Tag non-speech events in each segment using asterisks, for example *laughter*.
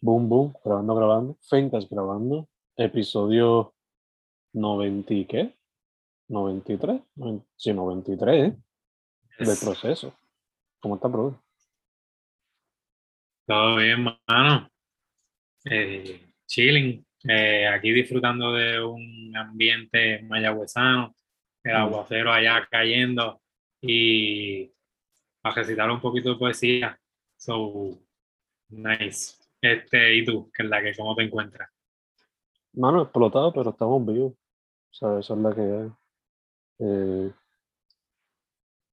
Boom Boom, grabando, grabando. Fencas grabando. Episodio 90 y qué? 93. Noven- Sí, 93 ¿eh? del Es- proceso. ¿Cómo está, bro? Todo bien, mano. Eh, chilling. Eh, aquí disfrutando de un ambiente mayagüezano, el Mm. aguacero allá cayendo y a recitar un poquito de poesía. So, nice. Este, ¿y tú? ¿Qué es la que, cómo te encuentras? Mano, explotado, pero estamos vivos. O sea, esa es la que. Eh,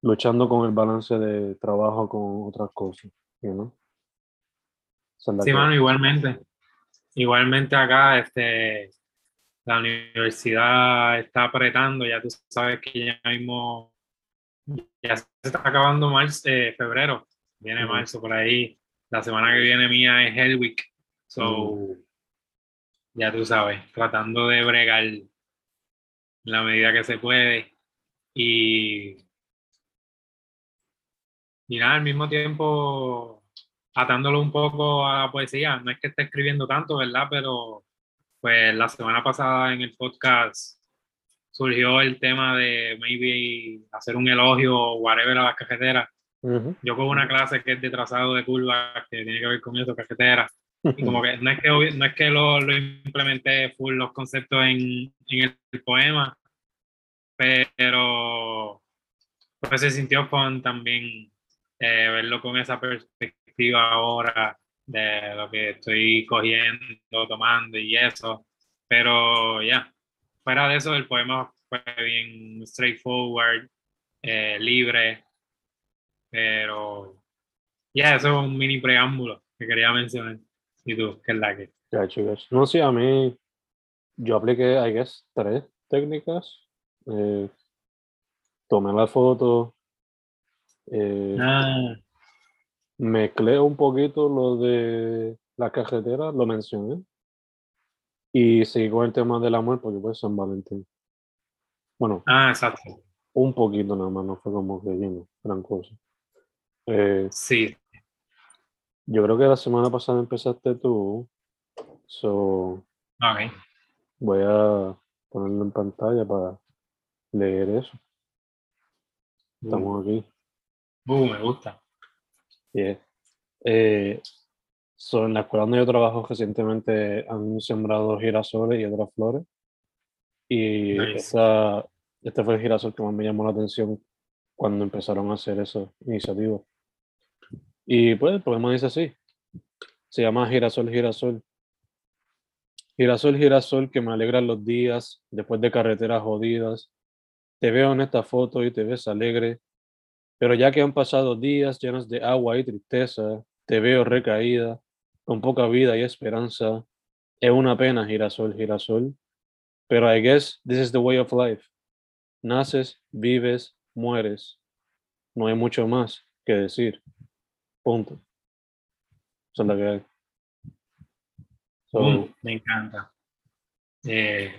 luchando con el balance de trabajo con otras cosas? Esa es la Sí, que mano, igualmente. Igualmente acá, este, la universidad está apretando, ya tú sabes que ya mismo, ya se está acabando marzo, eh, febrero, viene marzo por ahí, la semana que viene mía es Hell Week, so, ya tú sabes, tratando de bregar en la medida que se puede y, y nada, al mismo tiempo atándolo un poco a la poesía, no es que esté escribiendo tanto, ¿verdad? Pero pues la semana pasada en el podcast surgió el tema de maybe hacer un elogio o whatever a las cajeteras. Yo con una clase que es de trazado de curvas que tiene que ver con eso, cajeteras. Y como que no es que, no es que lo, lo implementé full los conceptos en, en el, poema, pero pues se sintió fun también eh, verlo con esa perspectiva ahora de lo que estoy cogiendo, tomando y eso. Pero ya, fuera de eso, el poema fue bien straightforward, eh, libre, pero ya, eso es un mini preámbulo que quería mencionar. ¿Y tú? ¿Qué es la que? No, sí, a mí, yo apliqué, I guess, tres técnicas. Eh, tomé la foto, eh, Ah, mezclé un poquito lo de la cajetera, lo mencioné. Y seguí con el tema del amor porque pues San Valentín. Bueno, ah, exacto. un poquito nada más, no fue como que lleno, gran cosa. Eh, Sí, yo creo que la semana pasada empezaste tú, so voy a ponerlo en pantalla para leer eso. Estamos aquí. Uh, me gusta. Yeah. Eh, so, en la escuela donde yo trabajo recientemente han sembrado girasoles y otras flores. Y Nice. esa, este fue el girasol que más me llamó la atención cuando empezaron a hacer esa iniciativa. Y pues el poema dice así. Se llama Girasol, Girasol. Girasol, girasol, que me alegran los días después de carreteras jodidas. Te veo en esta foto y te ves alegre. Pero ya que han pasado días llenos de agua y tristeza, te veo recaída, con poca vida y esperanza. Es una pena, girasol, girasol. Pero I guess this is the way of life. Naces, vives, mueres. No hay mucho más que decir. Punto. Eso es lo que hay. So, Mm, me encanta. Eh,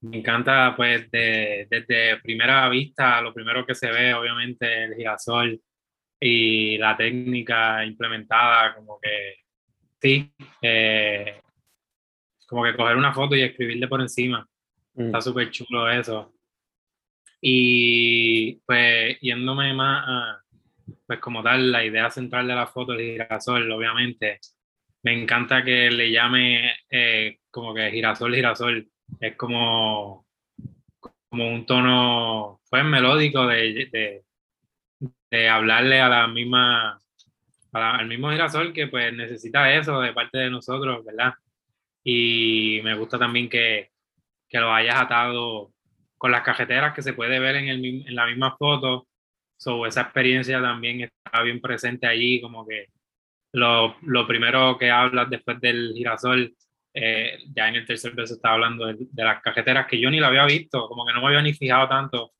me encanta, pues, de- desde primera vista, lo primero que se ve, obviamente, el girasol y la técnica implementada, como que, sí, eh, como que coger una foto y escribirle por encima. mm, Está súper chulo eso. Y pues yéndome más a, pues como tal, la idea central de la foto, el girasol, obviamente, me encanta que le llame eh, como que girasol, girasol. Es como, como un tono, pues, melódico de, de, de hablarle a la misma, a la- al mismo girasol que pues necesita eso de parte de nosotros, ¿verdad? Y me gusta también que, que lo hayas atado con las cajeteras que se puede ver en, el, en la misma foto. So, esa experiencia también está bien presente allí, como que lo, lo primero que hablas después del girasol, eh, ya en el tercer verso está hablando de, de las cajeteras que yo ni la había visto, como que no me había ni fijado tanto,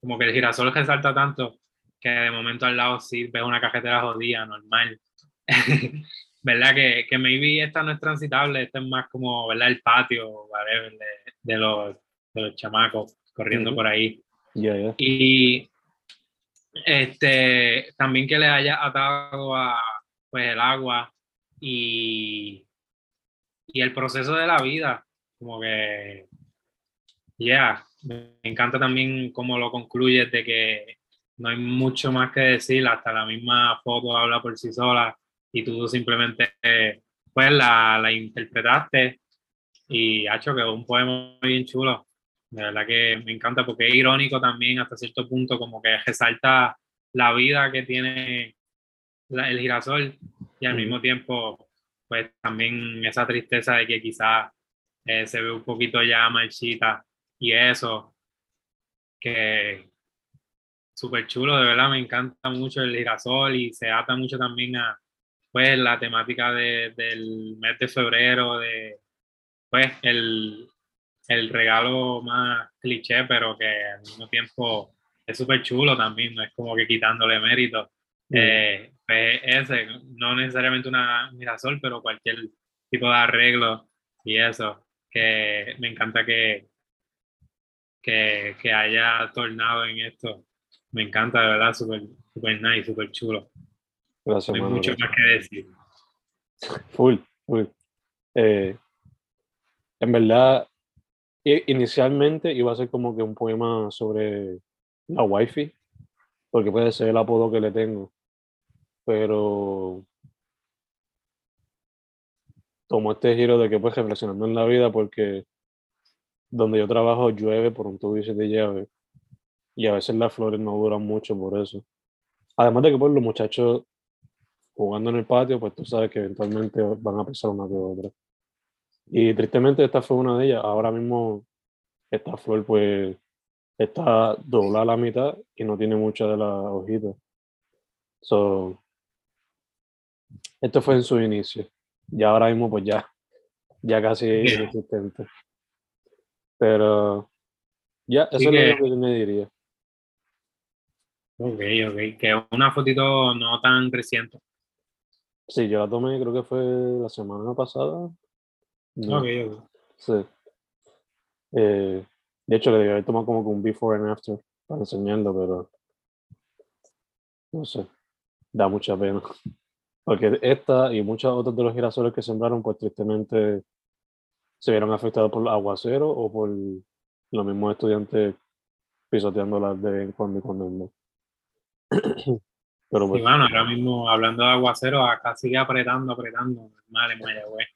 como que el girasol resalta tanto que de momento al lado sí ves una cajetera jodida, normal. *laughs* ¿Verdad? Que, que maybe esta no es transitable, esta es más como, ¿verdad? El patio, whatever, de, de los, de los chamacos corriendo Ujú. por ahí. yeah, yeah. Y este, también que le haya atado a pues, el agua y, y el proceso de la vida, como que, ya, me encanta también cómo lo concluyes de que no hay mucho más que decir, hasta la misma foto habla por sí sola y tú simplemente pues la, la interpretaste y ha hecho que un poema bien chulo. De verdad que me encanta porque es irónico también hasta cierto punto, como que resalta la vida que tiene el girasol y al mismo tiempo pues también esa tristeza de que quizás eh, se ve un poquito ya marchita y eso que súper chulo, de verdad me encanta mucho el girasol y se ata mucho también a pues la temática de, del mes de febrero, de pues el, el regalo más cliché, pero que al mismo tiempo es súper chulo también, no es como que quitándole mérito. Eh, pues ese, no necesariamente una mirasol, pero cualquier tipo de arreglo y eso, que me encanta que, que, que haya tornado en esto. Me encanta, de verdad, súper super nice, súper chulo. Gracias, no hay mucho más que decir. Full, full. Eh, en verdad, inicialmente iba a ser como que un poema sobre la wifi, porque puede ser el apodo que le tengo, pero tomó este giro de que pues reflexionando en la vida porque donde yo trabajo llueve por un tubo de llave y a veces las flores no duran mucho por eso. Además de que pues los muchachos jugando en el patio, pues tú sabes que eventualmente van a pesar una que otra. Y tristemente esta fue una de ellas. Ahora mismo esta flor pues está doblada a la mitad y no tiene muchas de las hojitas. So, esto fue en su inicio. Y ahora mismo pues ya, ya casi inexistente. Pero ya, eso es lo que me diría. Ok, ok. Que una fotito no tan creciente. Sí, yo la tomé, creo que fue la semana pasada. Ok, ok. Sí. Eh, de hecho, le debí haber tomado como un before and after para enseñarlo, pero no sé, da mucha pena. *laughs* Porque esta y muchos otros de los girasoles que sembraron, pues tristemente se vieron afectados por aguacero o por los mismos estudiantes pisoteándolas de cuando y cuando no. *clears throat* Pero pues, bueno, ahora mismo hablando de aguacero, acá sigue apretando, apretando, mal en Mayagüez.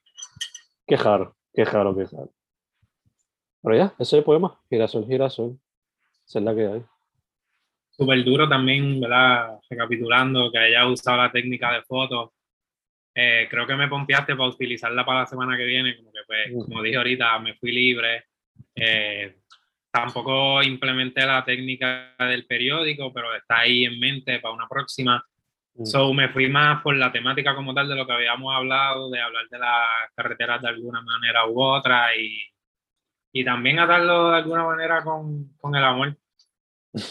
Qué raro, qué raro. Pero ya, ese es el poema, girasol, girasol. Esa es la que hay. Súper duro también, ¿verdad? Recapitulando, que haya usado la técnica de fotos. Eh, creo que me pompeaste para utilizarla para la semana que viene, como que pues, mm. como dije ahorita, me fui libre. Eh, tampoco implementé la técnica del periódico, pero está ahí en mente para una próxima. Mm. So me fui más por la temática como tal de lo que habíamos hablado, de hablar de las carreteras de alguna manera u otra y, y también atarlo de alguna manera con, con el amor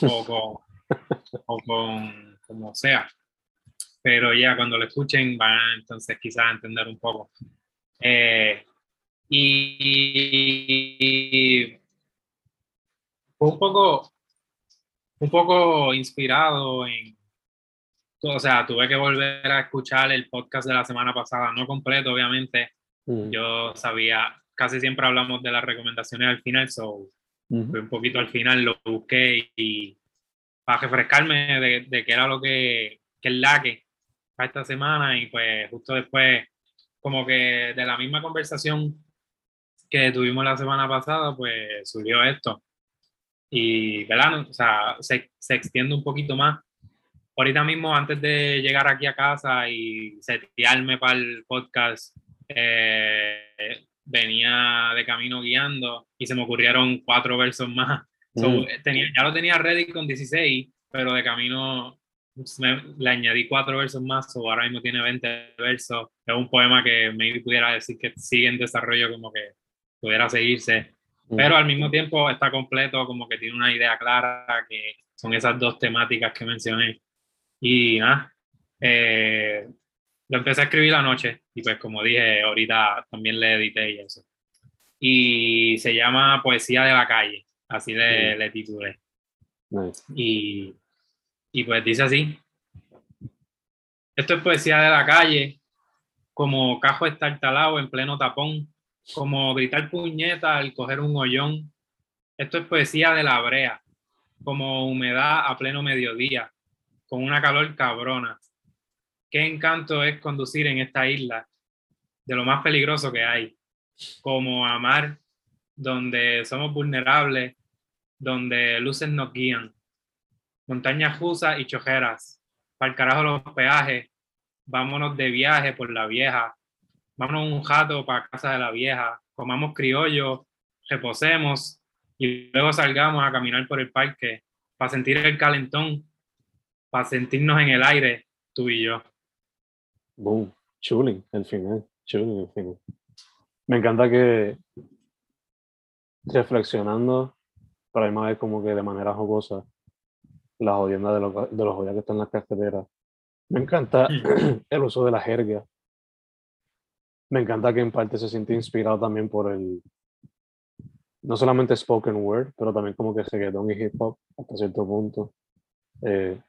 o *laughs* con, o con como sea. Pero ya cuando lo escuchen van entonces quizás a entender un poco. Eh, y fue un poco, un poco inspirado en, o sea, tuve que volver a escuchar el podcast de la semana pasada, no completo, obviamente. Mm. Yo sabía, casi siempre hablamos de las recomendaciones al final, so fue un poquito al final, lo busqué y, para refrescarme de, de qué era lo que, que el laque para esta semana y pues justo después, como que de la misma conversación que tuvimos la semana pasada, pues surgió esto y ¿verdad? O sea, se, se, extiende un poquito más. Ahorita mismo, antes de llegar aquí a casa y setearme para el podcast, eh, venía de camino guiando y se me ocurrieron cuatro versos más. Mm. tenía, ya lo tenía ready con 16, pero de camino le añadí cuatro versos más, o ahora mismo tiene 20 versos. Es un poema que me pudiera decir que sigue en desarrollo, como que pudiera seguirse. Pero al mismo tiempo está completo, como que tiene una idea clara, que son esas dos temáticas que mencioné. Y nada, eh, lo empecé a escribir la noche y pues como dije, ahorita también le edité y eso. Y se llama Poesía de la calle, así le, le titulé. Y, y pues dice así, esto es poesía de la calle, como cajo estartalado en pleno tapón, como gritar puñeta al coger un hoyón. Esto es poesía de la brea, como humedad a pleno mediodía, con una calor cabrona. Qué encanto es conducir en esta isla, de lo más peligroso que hay, como amar donde somos vulnerables, donde luces nos guían, montañas jusas y chojeras, para el carajo los peajes, vámonos de viaje por la vieja, vámonos un jato para casa de la vieja, comamos criollo, reposemos y luego salgamos a caminar por el parque para sentir el calentón, para sentirnos en el aire, tú y yo. Boom, chuling, el final, chuling, el final. Me encanta que reflexionando, para más vez como que de manera jocosa, las jodiendas de los, de los que están en las carreteras. Me encanta *clears throat* el uso de la jerga. Me encanta que en parte se siente inspirado también por el, no solamente spoken word, pero también como que reggaeton y hip hop hasta cierto punto. Eh,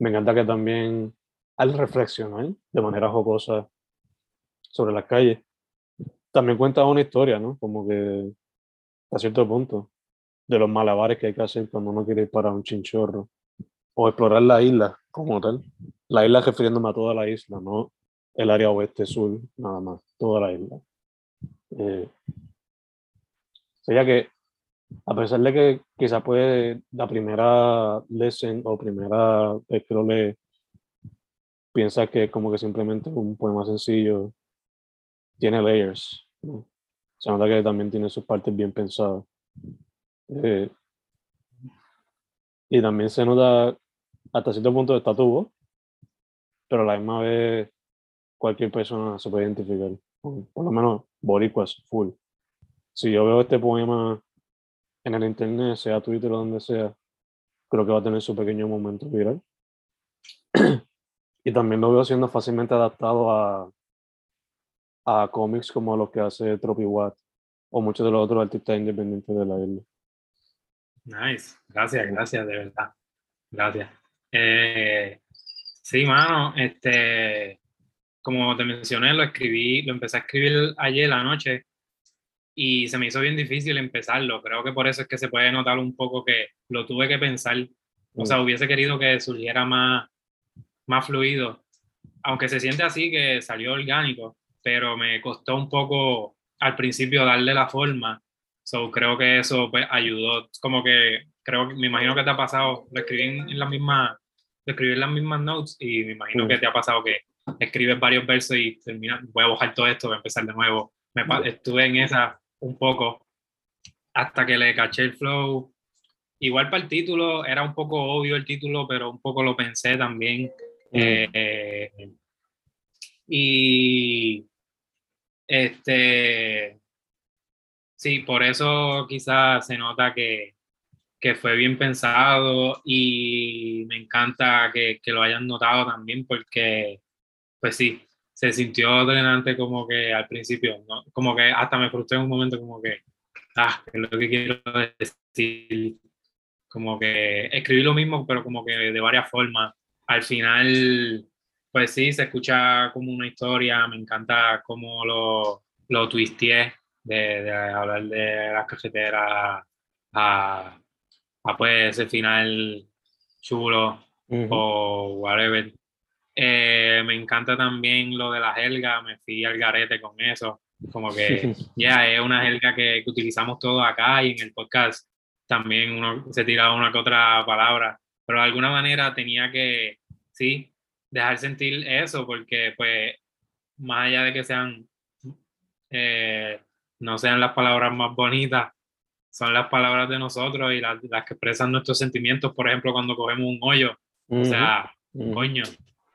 me encanta que también al reflexionar de manera jocosa sobre las calles, también cuenta una historia, ¿no? Como que a cierto punto, de los malabares que hay que hacer cuando uno quiere ir para un chinchorro o explorar la isla como tal. La isla refiriéndome a toda la isla, no el área oeste-sur, nada más, toda la isla. Eh, sería que, a pesar de que quizás puede la primera lesson o primera vez que lo lee, piensa que es como que simplemente un poema sencillo, tiene layers. Se nota que también tiene sus partes bien pensadas. Eh, y también se nota hasta cierto punto de tatuo, pero a la misma vez cualquier persona se puede identificar. Por lo menos boricuas, full. Si yo veo este poema en el internet, sea Twitter o donde sea, creo que va a tener su pequeño momento viral. *clears throat* y también lo veo siendo fácilmente adaptado a, a cómics como los que hace Tropi Watt o muchos de los otros artistas independientes de la isla. Nice, gracias, gracias, de verdad. Gracias. Eh, sí, mano, este, como te mencioné, lo escribí, lo empecé a escribir ayer la noche y se me hizo bien difícil empezarlo. Creo que por eso es que se puede notar un poco que lo tuve que pensar. O sea, mm. hubiese querido que surgiera más, más fluido, aunque se siente así que salió orgánico, pero me costó un poco al principio darle la forma. So, creo que eso pues, ayudó. Como que, creo, me imagino que te ha pasado, lo escribí en, la misma, escribí las mismas notes y me imagino que te ha pasado que escribes varios versos y termina, voy a bajar todo esto, voy a empezar de nuevo. Me, estuve en esa un poco hasta que le caché el flow. Igual para el título, era un poco obvio el título, pero un poco lo pensé también. Eh, y este, sí, por eso quizás se nota que, que, fue bien pensado y me encanta que, que, lo hayan notado también porque, pues sí, se sintió drenante como que al principio, ¿no? como que hasta me frustré en un momento como que, ah, es lo que quiero decir, como que escribí lo mismo, pero como que de varias formas. Al final pues sí, se escucha como una historia, me encanta cómo lo, lo twisteé de, de hablar de las cajeteras a, a pues ese final chulo o whatever. Eh, me encanta también lo de la helga, me fui al garete con eso, como que *laughs* ya es una helga que, que, utilizamos todos acá y en el podcast también uno se tira una que otra palabra, pero de alguna manera tenía que, sí, dejar sentir eso, porque pues más allá de que sean, eh, no sean las palabras más bonitas, son las palabras de nosotros y las, las, que expresan nuestros sentimientos, por ejemplo, cuando cogemos un hoyo, o sea, un coño.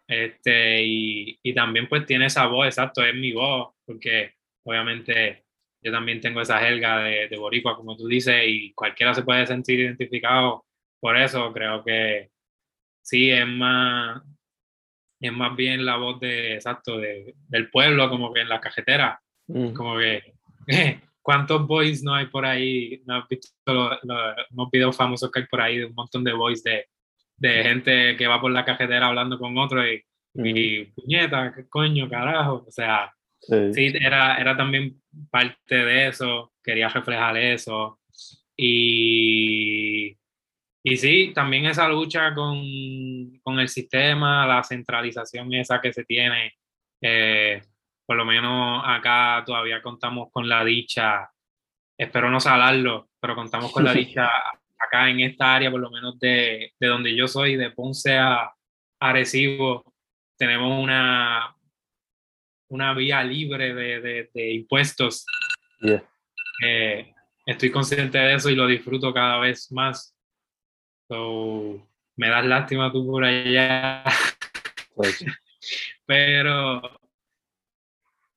Este, y, y, también pues tiene esa voz, exacto, es mi voz, porque obviamente yo también tengo esa jerga de, de boricua, como tú dices, y cualquiera se puede sentir identificado por eso, creo que sí, es más, es más bien la voz de, exacto, de, del pueblo, como que en la cajetera, mm. como que, *laughs* ¿cuántos boys no hay por ahí? ¿No has visto los, videos famosos que hay por ahí de un montón de boys de, de gente que va por la cajetera hablando con otro y Y puñeta, qué coño, carajo. O sea, sí, era, era también parte de eso, quería reflejar eso. Y, y sí, también esa lucha con, con el sistema, la centralización esa que se tiene. Eh, por lo menos acá todavía contamos con la dicha, espero no salarlo, pero contamos con la *laughs* dicha acá en esta área, por lo menos de, de donde yo soy, de Ponce a Arecibo, tenemos una, una vía libre de, de, impuestos. Eh, estoy consciente de eso y lo disfruto cada vez más. me das lástima tú por allá. Pues *laughs* pero,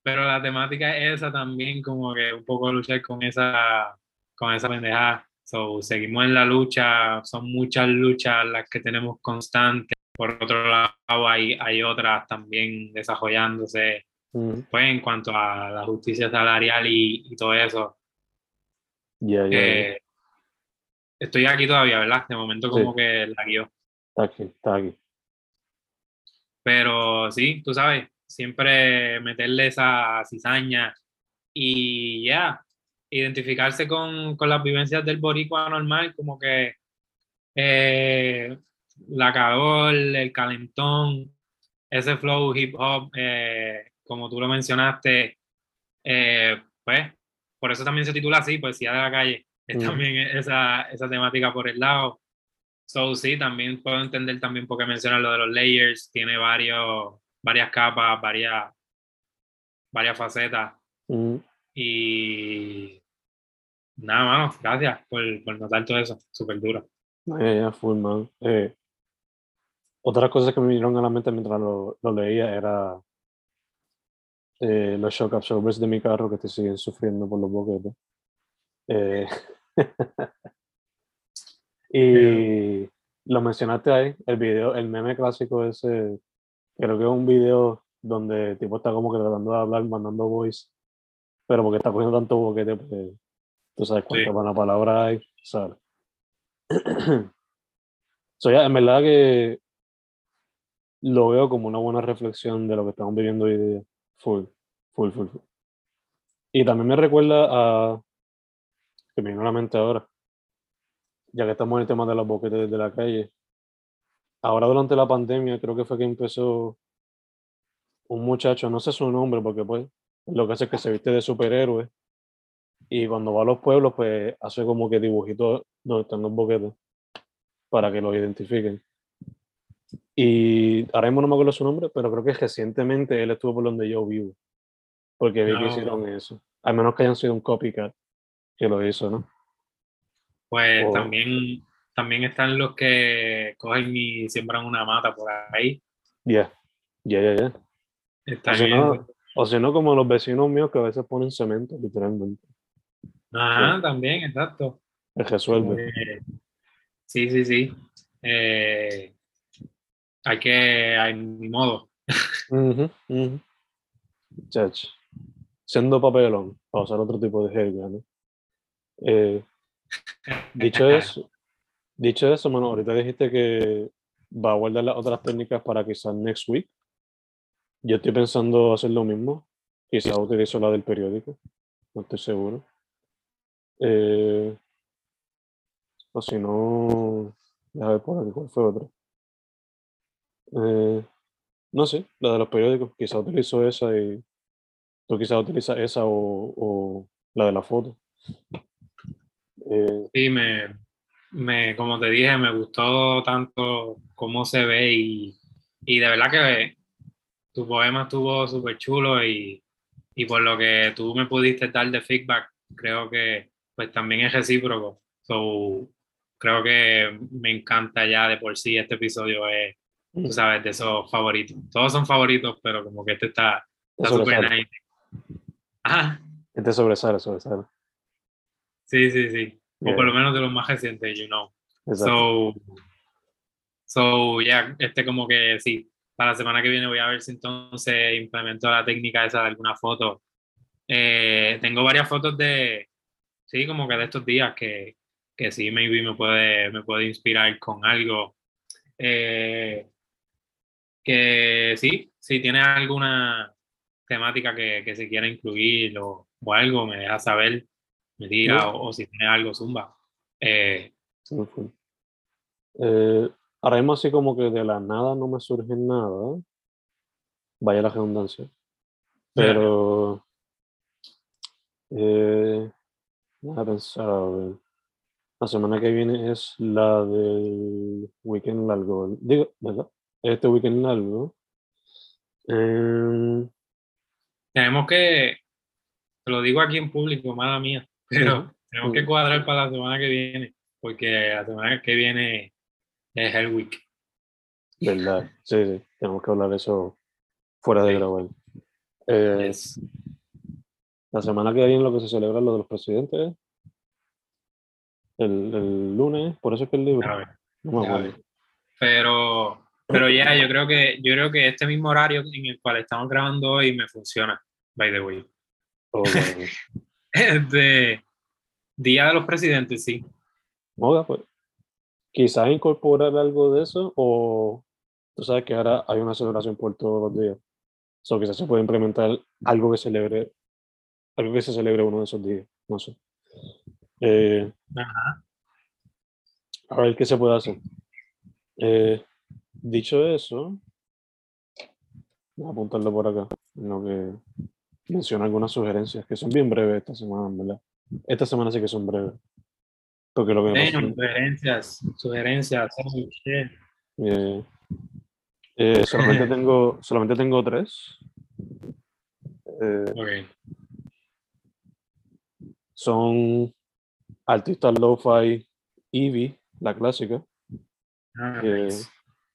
pero la temática es esa también, como que un poco luchar con esa, con esa pendejada. So, seguimos en la lucha, son muchas luchas las que tenemos constantes. Por otro lado, hay, hay otras también desarrollándose, mm. pues en cuanto a la justicia salarial y, y todo eso. Eh, estoy aquí todavía, ¿verdad? De momento como que la guió. Está aquí, está aquí. Pero sí, tú sabes, siempre meterle esa cizaña y ya, identificarse con, con, las vivencias del boricua normal, como que eh, la calor, el calentón, ese flow hip hop, eh, como tú lo mencionaste, eh, pues por eso también se titula así, Poesía de la calle. Es también esa, esa temática por el lado. So, sí, también puedo entender también por qué mencionas lo de los layers, tiene varios, varias capas, varias, varias facetas. Y nada, mano, gracias por, por notar todo eso, súper duro. Eh, full, man. Eh, otras cosas que me vinieron a la mente mientras lo, lo leía era eh, los shock absorbers de mi carro que te siguen sufriendo por los boquetes. Eh, *laughs* y lo mencionaste ahí, el video, el meme clásico ese, creo que es un video donde el tipo está como que tratando de hablar, mandando voice, pero porque está cogiendo tanto boquete, pues tú sabes cuánta sí. palabra hay, ¿sabes? *clears throat* so, ya, en verdad que lo veo como una buena reflexión de lo que estamos viviendo hoy día. Full, full, full, full. Y también me recuerda a, que me vino a la mente ahora, ya que estamos en el tema de los boquetes de la calle. Ahora durante la pandemia creo que fue que empezó un muchacho, no sé su nombre, porque pues lo que hace es que se viste de superhéroe y cuando va a los pueblos pues hace como que dibujitos donde están los boquetes para que los identifiquen. Y ahora mismo no me acuerdo su nombre, pero creo que recientemente él estuvo por donde yo vivo. Porque vi que ah, hicieron eso. Al menos que hayan sido un copycat que lo hizo, ¿no? Pues también, también están los que cogen y siembran una mata por ahí. Ya, ya, ya, ya. Está bien. O si no, como los vecinos míos que a veces ponen cemento, literalmente. Ah, también, exacto. resuelve. Eh, sí, sí, sí. Eh, hay que, hay mi modo. Siendo papelón, para usar otro tipo de jerga, ¿no? Eh, *laughs* dicho eso, dicho eso, mano, ahorita dijiste que va a guardar las otras técnicas para quizás next week. Yo estoy pensando hacer lo mismo. Quizás utilizo la del periódico. No estoy seguro. Eh, o si no, a ver por aquí cuál fue otro. Eh, no sé, la de los periódicos, quizá utilizo esa y tú quizás utilizas esa o, o, la de la foto. Eh, sí, me, me, como te dije, me gustó tanto cómo se ve y, y de verdad que tu poema estuvo súper chulo y, y por lo que tú me pudiste dar de feedback, creo que pues también es recíproco. So, creo que me encanta ya de por sí este episodio es tú sabes, de esos favoritos. Todos son favoritos, pero como que este está súper nice. Ajá. Este sobresale, sobresale. Sí, sí, sí. O por lo menos de los más recientes, you know. So, so, ya, yeah, este como que sí, para la semana que viene voy a ver si entonces implemento la técnica esa de alguna foto. Eh, tengo varias fotos de, sí, como que de estos días que, que sí, maybe me puede, me puede inspirar con algo. Eh, que sí, si tienes alguna temática que, que se quiera incluir o, o, algo, me deja saber, me tira, o, o, si tienes algo, zumba. Eh, eh, ahora mismo así como que de la nada no me surge nada, vaya la redundancia, pero eh, a pensar, a ver. La semana que viene es la del weekend largo. Digo, ¿verdad? Este weekend largo. Eh, tenemos que, te lo digo aquí en público, mala mía, *laughs* pero tenemos que cuadrar para la semana que viene, porque la semana que viene es el week. ¿Verdad? Sí, sí, tenemos que hablar de eso fuera de grabar. Eh, La semana que viene lo que se celebra es lo de los presidentes. El, el lunes, por eso es que el libro. No me. Pero, pero ya, yo creo que yo creo que este mismo horario en el cual estamos grabando hoy me funciona, by the way. *laughs* Okay. este, Día de los Presidentes, sí. Oiga, pues, quizás incorporar algo de eso o tú sabes que ahora hay una celebración por todos los días. O so, quizás se puede implementar algo que celebre, algo que se celebre uno de esos días, no sé. Eh, Ajá. a ver qué se puede hacer. Eh, dicho eso, voy a apuntarlo por acá, en lo que menciona algunas sugerencias que son bien breves esta semana, ¿verdad? Esta semana sí que son breves. Porque lo que Bueno, sugerencias, sugerencias. Eh, eh, solamente, *laughs* tengo, solamente tengo tres. Eh, Ok. son artistas lo-fi Eevee, la clásica. Ah, que- nice.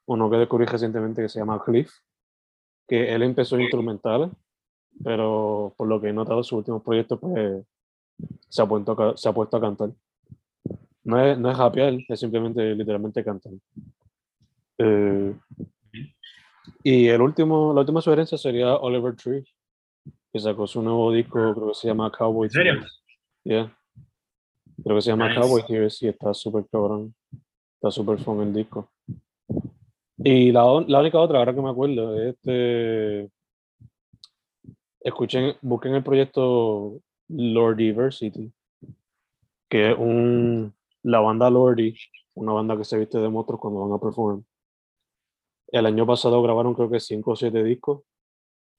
Uno que descubrí recientemente que se llama Cliff, que él empezó instrumental, pero por lo que he notado sus últimos proyectos, pues se ha puesto a, se ha puesto a cantar. No es, no es rapear, es simplemente literalmente cantar. Eh, y el último, la última sugerencia sería Oliver Tree, que sacó su nuevo disco, creo que se llama Cowboy ¿En serio? Tears. Yeah. Creo que se llama Nice. Cowboy Tears y está súper cabrón. Está súper fun el disco. Y la, la única otra, ahora que me acuerdo, es este. Escuchen, busquen el proyecto Lordiversity, que es un, la banda Lordi, una banda que se viste de monstruos cuando van a perform. El año pasado grabaron creo que 5 o 7 discos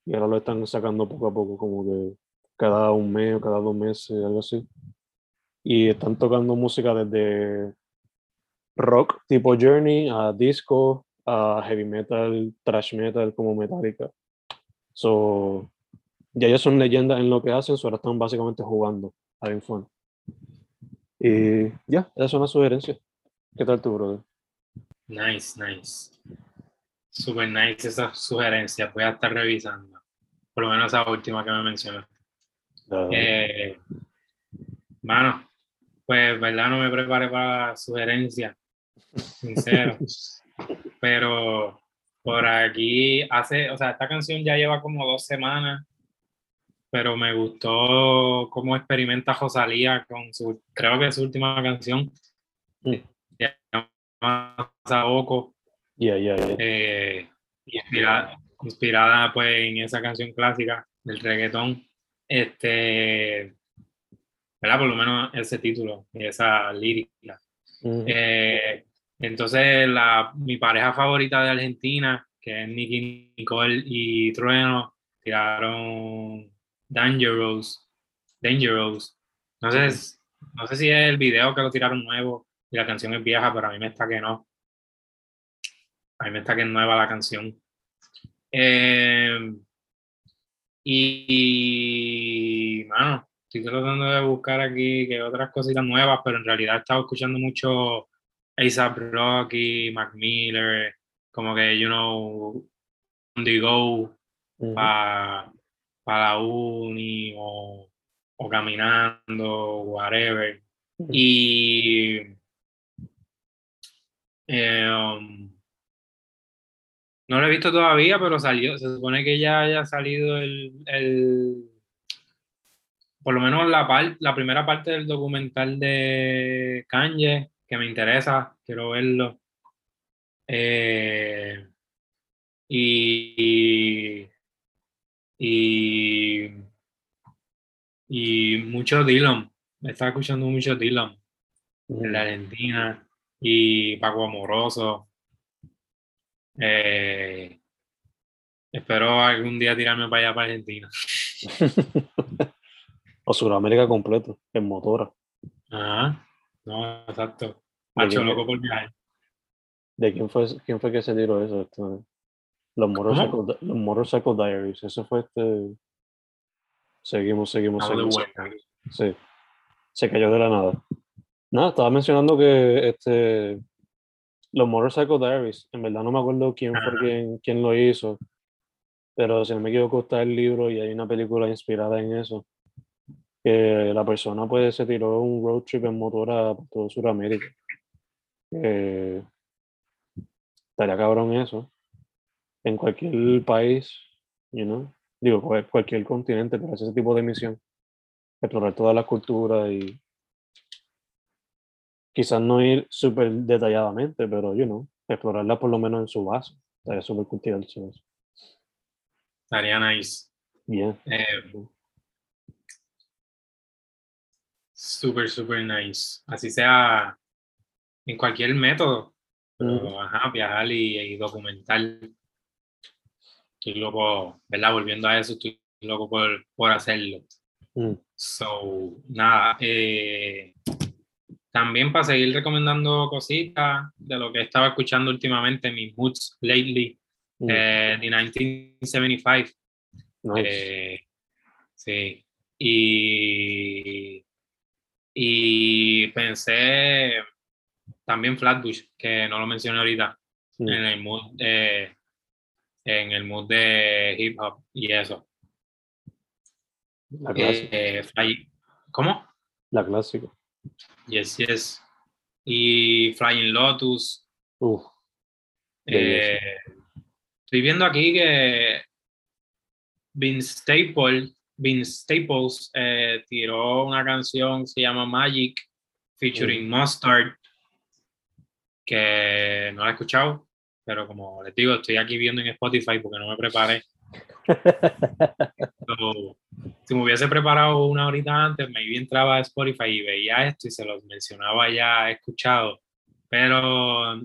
y ahora lo están sacando poco a poco, como que cada un mes o cada dos meses, algo así. Y están tocando música desde rock tipo Journey a disco a heavy metal, thrash metal como Metallica. So, ya ellos son leyendas en lo que hacen, so ahora están básicamente jugando, having fun. Y ya, esas son las sugerencias. ¿Qué tal tu brother? Nice, nice. Super nice esas sugerencias. Voy a estar revisando. Por lo menos esa última que me mencionaste. Ah, Eh, pues, verdad, no me preparé para la sugerencia. Sincero. *laughs* Pero por aquí hace, o sea, esta canción ya lleva como dos semanas, pero me gustó cómo experimenta Rosalía con su, creo que su última canción, Mm. se llama Saoko, yeah, yeah, yeah. eh, inspirada, inspirada pues en esa canción clásica del reggaetón, este, ¿verdad? Por lo menos ese título y esa lírica. Mm, Eh, entonces, la, mi pareja favorita de Argentina, que es Nicky Nicole y Trueno, tiraron Dangerous. Dangerous. No sé, no sé si es el video que lo tiraron nuevo y la canción es vieja, pero a mí me está que no. A mí me está que es nueva la canción. Eh, y, mano, estoy tratando de buscar aquí que otras cositas nuevas, pero en realidad he estado escuchando mucho A$AP Rocky, Mac Miller, como que, you know, on the go ujú. para la uni o, o caminando, whatever. Y eh, um, no lo he visto todavía, pero salió, se supone que ya haya salido el, el por lo menos la, par- la primera parte del documental de Kanye, que me interesa, quiero verlo. Eh, y, y, y mucho Dylan. Estaba escuchando mucho Dylan en la Argentina y Paco Amoroso. Eh, espero algún día tirarme para allá, para Argentina. *laughs* o Sudamérica completo, en motora. Ajá, no, exacto. Macho loco por viajar. ¿De quién fue, quién fue que se tiró eso? Este, los Moros los Diaries. Eso fue este. Seguimos, seguimos, seguimos. Sí. Se cayó de la nada. Nada, estaba mencionando que este. Los Motorcycle Diaries, en verdad no me acuerdo quién fue quien, quien lo hizo, pero si no me equivoco está el libro y hay una película inspirada en eso. Que la persona pues se tiró un road trip en motor a todo Sudamérica. estaría cabrón eso en cualquier país, you know, digo, cualquier continente, pero ese tipo de misión, explorar toda la cultura y quizás no ir súper detalladamente, pero, you know, explorarla por lo menos en su base, estaría súper cultivar eso. Estaría nice. Bien. Eh, súper, súper nice. Así sea en cualquier método. Pero, ajá, viajar y, y documentar estoy loco, ¿verdad? Volviendo a eso, estoy loco por, por hacerlo. Mm. So, nada, eh, también para seguir recomendando cositas de lo que estaba escuchando últimamente, mis moods lately, mm. eh, de 1975. Eh, sí, y, y pensé también Flatbush, que no lo mencioné ahorita, mm. en el mood de en el mood de hip hop y eso. La clásica. Eh, ¿Cómo? La clásica. Yes, yes. Y Flying Lotus. Uf, eh, estoy viendo aquí que Vince Staples, Vince Staples eh, tiró una canción se llama Magic featuring Mustard que no la he escuchado pero como les digo, estoy aquí viendo en Spotify porque no me preparé. *laughs* si me hubiese preparado una horita antes, me entraba a Spotify y veía esto y se los mencionaba ya escuchado, pero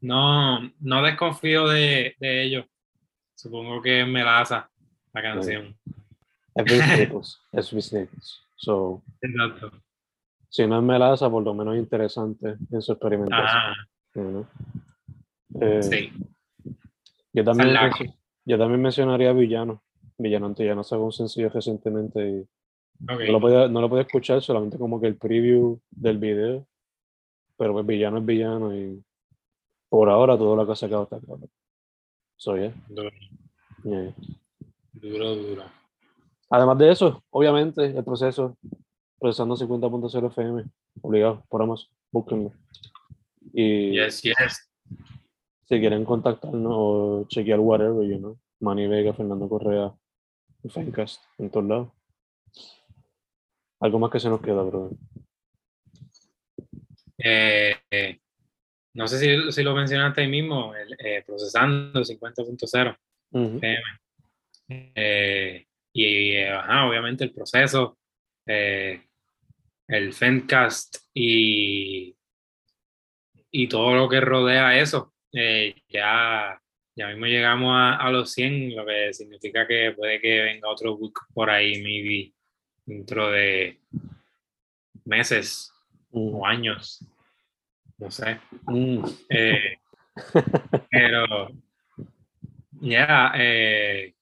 no, no desconfío de, de ellos. Supongo que es melaza la canción. Es Staples. *laughs* So, Exacto. Si no es melaza, por lo menos interesante en su experimentación. Eh, sí. Yo también, yo también mencionaría Villano. Villano Antillano sacó un sencillo recientemente y no, lo podía, no lo podía escuchar, solamente como que el preview del video. Pero pues Villano es Villano y por ahora todo lo que ha sacado está claro. Soy, ¿eh? Duro. Duro, duro. Además de eso, obviamente, el proceso procesando 50.0 FM, obligado, por Amazon, búsquenlo. Y yes, yes si quieren contactarnos o chequear whatever, you know, Manny Vega, Fernando Correa, Fencast, en todos lados. Algo más que se nos queda, brother. Eh, no sé si, si, lo mencionaste ahí mismo, el, eh, procesando 50.0 eh, y ajá, obviamente el proceso, el Fencast y, y todo lo que rodea eso. Eh, ya, ya mismo llegamos a, los 100, lo que significa que puede que venga otro book por ahí, maybe dentro de meses o años, no sé. Mm. Eh, *laughs* pero, ya, eh,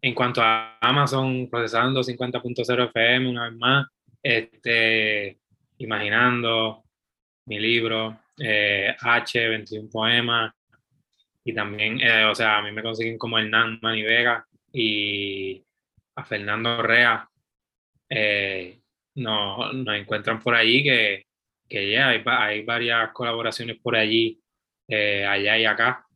en cuanto a Amazon procesando 50.0 FM, una vez más, este, imaginando mi libro, eh, H, 21 poemas, y también, eh, o sea, a mí me consiguen como Hernán Mani Vega y a Fernando Rea, eh, nos, encuentran por allí que, que ya hay, hay, varias colaboraciones por allí, allá y acá.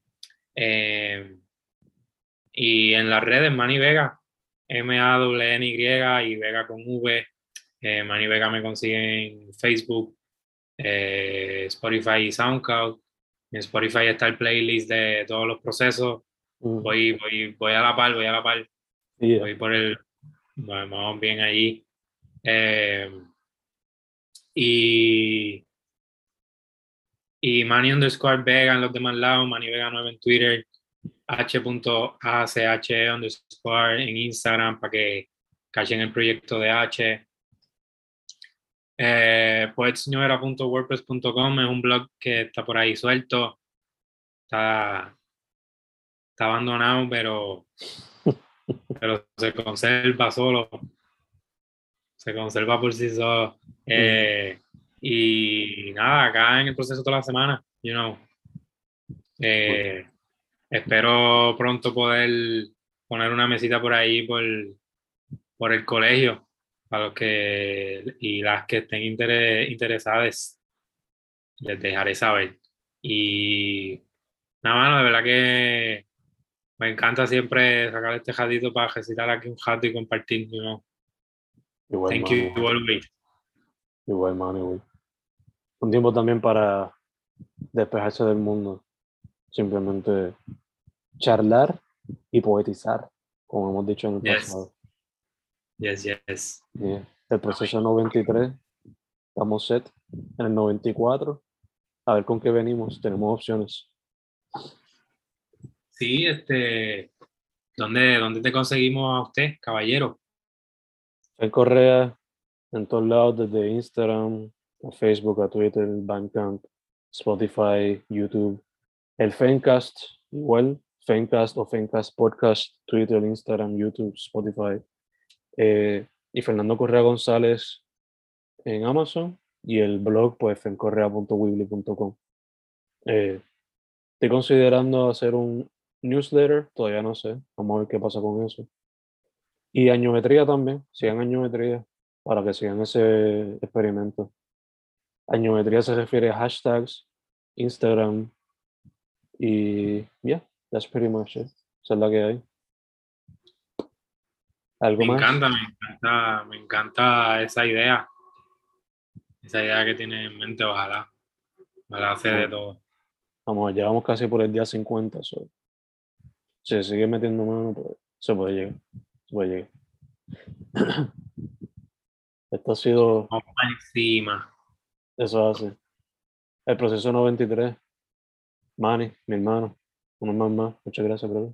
y en las redes, Mani Vega, M-A-W-N-Y y Vega con V. Mani Vega me consiguen en Facebook, eh, Spotify y SoundCloud. En Spotify está el playlist de todos los procesos. Mm, Voy, voy, voy a la par, voy a la par. yeah. Voy por el. Vamos bien allí. Eh, y. Y Manny underscore Vega en los demás lados, Manny Vega 9 en Twitter, h.ache underscore en Instagram para que cachen el proyecto de H. Eh, poetseñora.wordpress.com es un blog que está por ahí suelto. Está, está abandonado, pero, pero se conserva solo. Se conserva por sí solo. Eh, y nada, acá en el proceso toda la semana, you know. Eh, espero pronto poder poner una mesita por ahí por, por el colegio para los que y las que estén intere- interesadas les dejaré saber y nada más de verdad que me encanta siempre sacar este jadito para recitar aquí un jato y compartir you know. Igual, thank mano, you always igual, mano, igual. Un tiempo también para despejarse del mundo. Simplemente charlar y poetizar, como hemos dicho en el Yes. pasado. Yes yes Yeah. El proceso 93, estamos set. En el 94, a ver con qué venimos, tenemos opciones. sí este ¿dónde, dónde te conseguimos a usted caballero En Correa, en todos lados, desde Instagram, a Facebook, a Twitter, Bandcamp, Spotify, YouTube. El Fencast, igual, Fencast o Fencast Podcast, Twitter, Instagram, YouTube, Spotify. Eh, y Fernando Correa González en Amazon y el blog, pues, fencorrea.weebly.com. Eh, estoy considerando hacer un newsletter, todavía no sé, vamos a ver qué pasa con eso. Y añometría también, sigan añometría para que sigan ese experimento. Añometría se refiere a hashtags, Instagram y yeah, that's pretty much it. Esa es la que hay. ¿Algo Me más? encanta, me encanta, me encanta esa idea. Esa idea que tiene en mente, ojalá. Ojalá hace de todo. Vamos, ya vamos casi por el día 50. so, Si se sigue metiendo mano, pues se puede llegar. Se puede llegar. *clears throat* Esto ha sido, Vamos encima. eso hace. El proceso 93. Manny, mi hermano. Uno más más. Muchas gracias, brother.